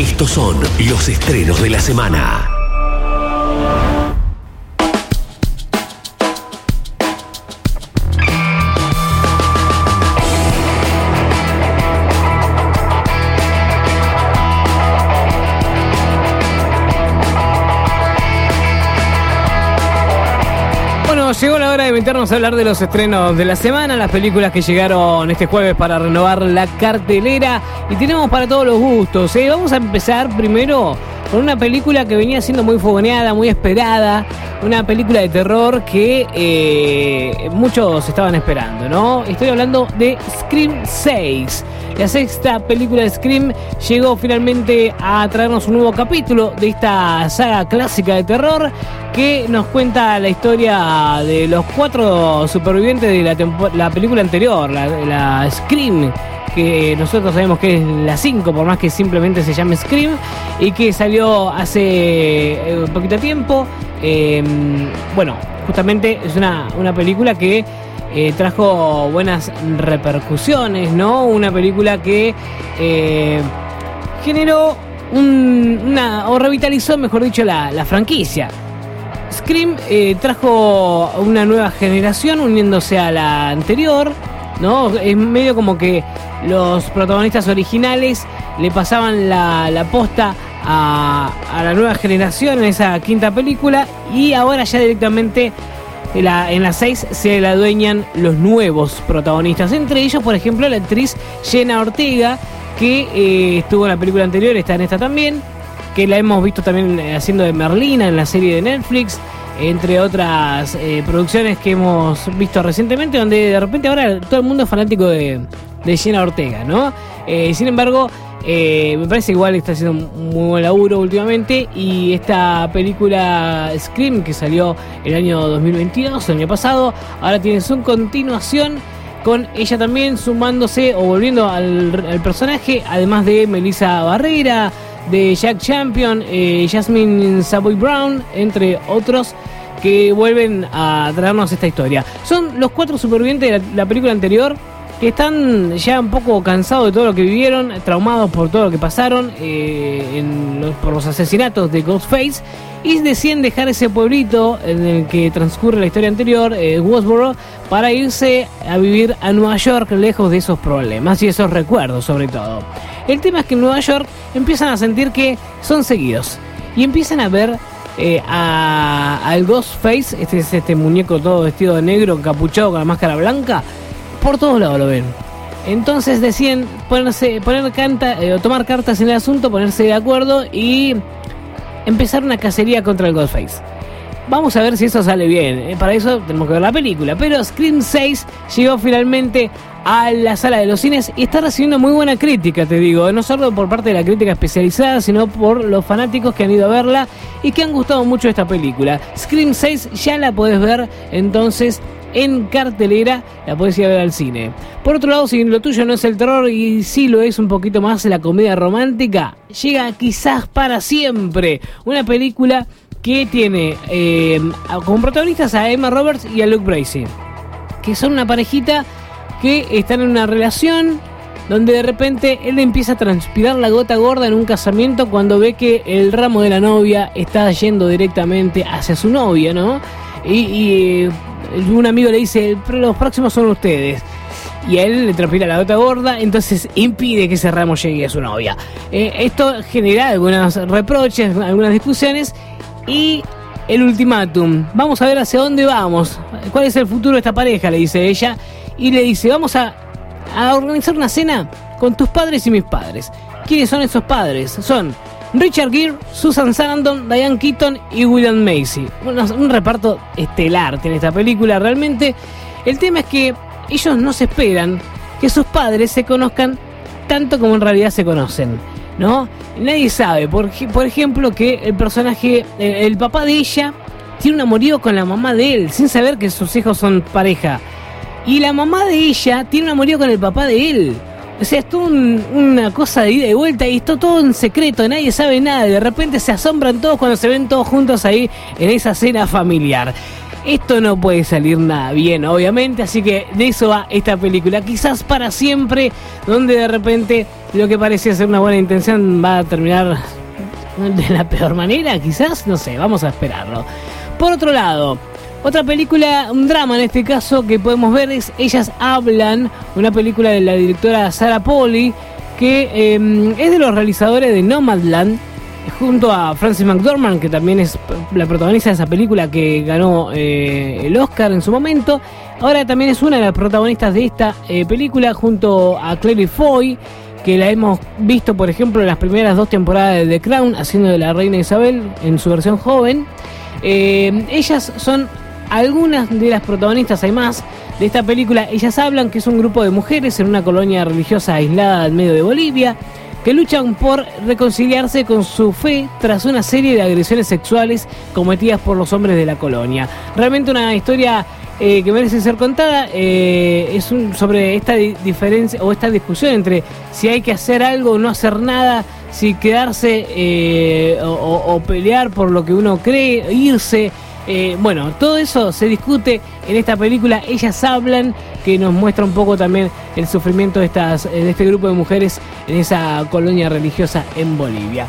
Estos son los estrenos de la semana. Llegó la hora de meternos a hablar de los estrenos de la semana, las películas que llegaron este jueves para renovar la cartelera y tenemos para todos los gustos. ¿eh? Vamos a empezar primero con una película que venía siendo muy fogoneada, muy esperada, una película de terror que eh, muchos estaban esperando, ¿no? Estoy hablando de Scream 6. La sexta película de Scream llegó finalmente a traernos un nuevo capítulo de esta saga clásica de terror que nos cuenta la historia de los cuatro supervivientes de la, la película anterior, la Scream, que nosotros sabemos que es la 5, por más que simplemente se llame Scream, y que salió hace eh, un poquito de tiempo. Eh, bueno, justamente es una, una película que eh, trajo buenas repercusiones, ¿no? Una película que eh, generó un- una, o revitalizó, mejor dicho, la, la franquicia. Scream trajo una nueva generación uniéndose a la anterior, ¿no? Es medio como que los protagonistas originales le pasaban la, la posta a, a la nueva generación en esa quinta película y ahora ya directamente en la, en la 6 se la adueñan los nuevos protagonistas. Entre ellos, por ejemplo, la actriz Jenna Ortega, que eh, estuvo en la película anterior, está en esta también, que la hemos visto también eh, haciendo de Merlina en la serie de Netflix, entre otras eh, producciones que hemos visto recientemente, donde de repente ahora todo el mundo es fanático de, de Ortega, ¿no? Eh, sin embargo, eh, me parece igual que está haciendo un muy buen laburo últimamente y esta película Scream que salió el año 2022, el año pasado, ahora tiene su continuación con ella también sumándose o volviendo al, al personaje, además de Melissa Barrera, de Jack Champion, eh, Jasmine Savoy Brown, entre otros que vuelven a traernos esta historia. Son los cuatro supervivientes de la, la película anterior que están ya un poco cansados de todo lo que vivieron, traumados por todo lo que pasaron eh, por los asesinatos de Ghostface y deciden dejar ese pueblito en el que transcurre la historia anterior, eh, para irse a vivir a Nueva York lejos de esos problemas y esos recuerdos sobre todo. El tema es que en Nueva York empiezan a sentir que son seguidos y empiezan a ver eh, a- al Ghostface, este es este muñeco todo vestido de negro, encapuchado con la máscara blanca, por todos lados lo ven. Entonces deciden ponerse, poner canta, eh, tomar cartas en el asunto, ponerse de acuerdo y empezar una cacería contra el Ghostface. Vamos a ver si eso sale bien. eh, Para eso tenemos que ver la película. Pero Scream 6 llegó finalmente a la sala de los cines y está recibiendo muy buena crítica, te digo. No solo por parte de la crítica especializada, sino por los fanáticos que han ido a verla y que han gustado mucho esta película. Scream 6 ya la podés ver entonces en cartelera, la podés ir a ver al cine. Por otro lado, si lo tuyo no es el terror y sí lo es un poquito más la comedia romántica, llega quizás para siempre. Una película que tiene eh, como protagonistas a Emma Roberts y a Luke Bracey, que son una parejita que están en una relación donde de repente él empieza a transpirar la gota gorda en un casamiento cuando ve que el ramo de la novia está yendo directamente hacia su novia, ¿no? Y, y, eh, un amigo le dice, los próximos son ustedes. Y él le transpira la gota gorda, entonces impide que ese ramo llegue a su novia. Eh, esto genera algunos reproches, algunas discusiones y el ultimátum. Vamos a ver hacia dónde vamos. ¿Cuál es el futuro de esta pareja? Le dice ella. Y le dice, vamos a, a organizar una cena con tus padres y mis padres. ¿Quiénes son esos padres? Son Richard Gere, Susan Sarandon, Diane Keaton y William Macy. Un reparto estelar tiene esta película realmente. El tema es que ellos no se esperan que sus padres se conozcan tanto como en realidad se conocen. ¿No? Nadie sabe, por ejemplo, que el personaje, el, el papá de ella, tiene un amorío con la mamá de él, sin saber que sus hijos son pareja. Y la mamá de ella tiene un amorío con el papá de él. O sea, es una cosa de ida y vuelta y está todo en secreto, nadie sabe nada. De repente se asombran todos cuando se ven todos juntos ahí en esa cena familiar. esto no puede salir nada bien, obviamente, así que de eso va esta película, quizás para siempre, donde de repente lo que parecía ser una buena intención va a terminar de la peor manera, quizás, no sé, vamos a esperarlo. Por otro lado, otra película, un drama en este caso, que podemos ver es Ellas Hablan, una película de la directora Sarah Polly, que em, es de los realizadores de Nomadland, junto a Francis McDormand, que también es la protagonista de esa película que ganó eh, el Oscar en su momento. Ahora también es una de las protagonistas de esta eh, película, junto a Clary Foy, que la hemos visto, por ejemplo, en las primeras dos temporadas de The Crown, haciendo de la reina Isabel en su versión joven. Eh, ellas son algunas de las protagonistas, hay más, de esta película. Ellas hablan que es un grupo de mujeres en una colonia religiosa aislada en medio de Bolivia que luchan por reconciliarse con su fe tras una serie de agresiones sexuales cometidas por los hombres de la colonia. Realmente una historia eh, que merece ser contada eh, es un, sobre esta diferencia o esta discusión entre si hay que hacer algo o no hacer nada, si quedarse eh, o pelear por lo que uno cree, irse. Eh, bueno, todo eso se discute en esta película. Ellas hablan, que nos muestra un poco también el sufrimiento de, estas, de este grupo de mujeres en esa colonia religiosa en Bolivia.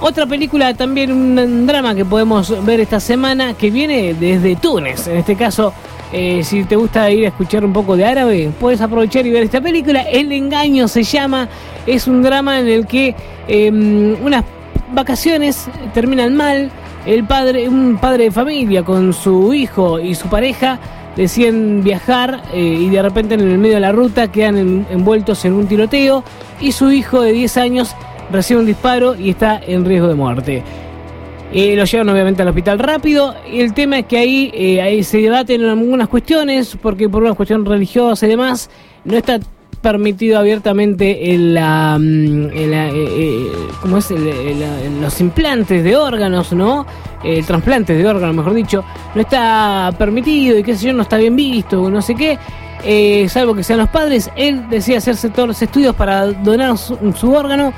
Otra película, también un drama que podemos ver esta semana, que viene desde Túnez. En este caso, eh, si te gusta ir a escuchar un poco de árabe, puedes aprovechar y ver esta película. El engaño se llama. Es un drama en el que em, unas vacaciones terminan mal el padre, un padre de familia con su hijo y su pareja deciden viajar eh, y de repente en el medio de la ruta quedan envueltos en un tiroteo y su hijo de 10 años recibe un disparo y está en riesgo de muerte. Eh, lo llevan obviamente al hospital rápido y el tema es que ahí, eh, ahí se debaten algunas cuestiones porque por una cuestión religiosa y demás no está permitido abiertamente el, la, mm, eh, eh, ¿cómo es? los implantes de órganos, ¿no? El trasplante de órganos, mejor dicho, no está permitido y qué sé yo, no está bien visto, no sé qué. Eh, salvo que sean los padres, él decía hacerse todos los estudios para donar su órgano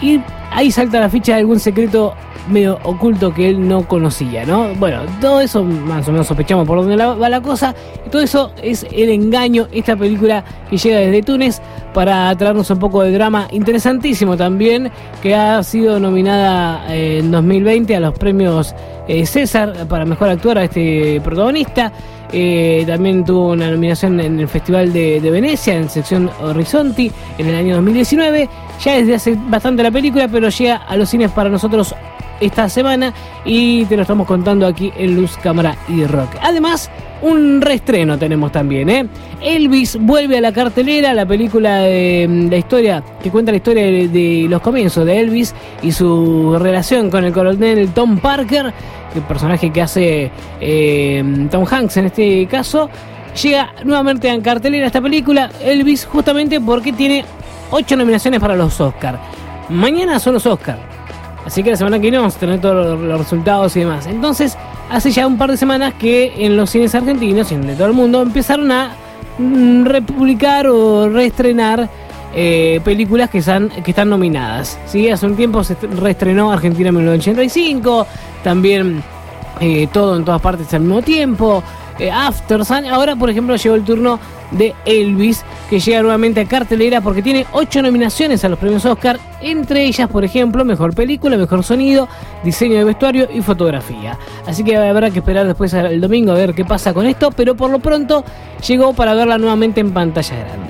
y ahí salta la ficha de algún secreto medio oculto que él no conocía, ¿no? Bueno, todo eso más o menos sospechamos por dónde va la cosa. Todo eso es el engaño, esta película que llega desde Túnez para traernos un poco de drama interesantísimo también, que ha sido nominada eh, en 2020 a los premios eh, César para mejor actuar a este protagonista. Eh, también tuvo una nominación en el Festival de, Venecia, en sección Horizonti, en el año 2019. Ya desde hace bastante la película, pero llega a los cines para nosotros esta semana y te lo estamos contando aquí en Luz, Cámara y Rock. Además, un reestreno tenemos también, ¿eh? Elvis vuelve a la cartelera, la película de mm, la historia que cuenta la historia de, los comienzos de Elvis y su relación con el coronel Tom Parker el personaje que hace eh, Tom Hanks en este caso, llega nuevamente a cartelera esta película, Elvis, justamente porque tiene ocho nominaciones para los Oscars. Mañana son los Oscars. Así que la semana que viene vamos a tener todos los resultados y demás. Entonces, hace ya un par de semanas que en los cines argentinos y en de todo el mundo empezaron a mm, republicar o reestrenar eh, películas que están, nominadas. ¿sí? Hace un tiempo se reestrenó Argentina 1985, también eh, todo en todas partes al mismo tiempo. Eh, After Sun, ahora por ejemplo llegó el turno de Elvis, que llega nuevamente a cartelera porque tiene ocho nominaciones a los premios Oscar, entre ellas, por ejemplo, mejor película, mejor sonido, diseño de vestuario y fotografía. Así que habrá que esperar después el domingo a ver qué pasa con esto, pero por lo pronto llegó para verla nuevamente en pantalla grande.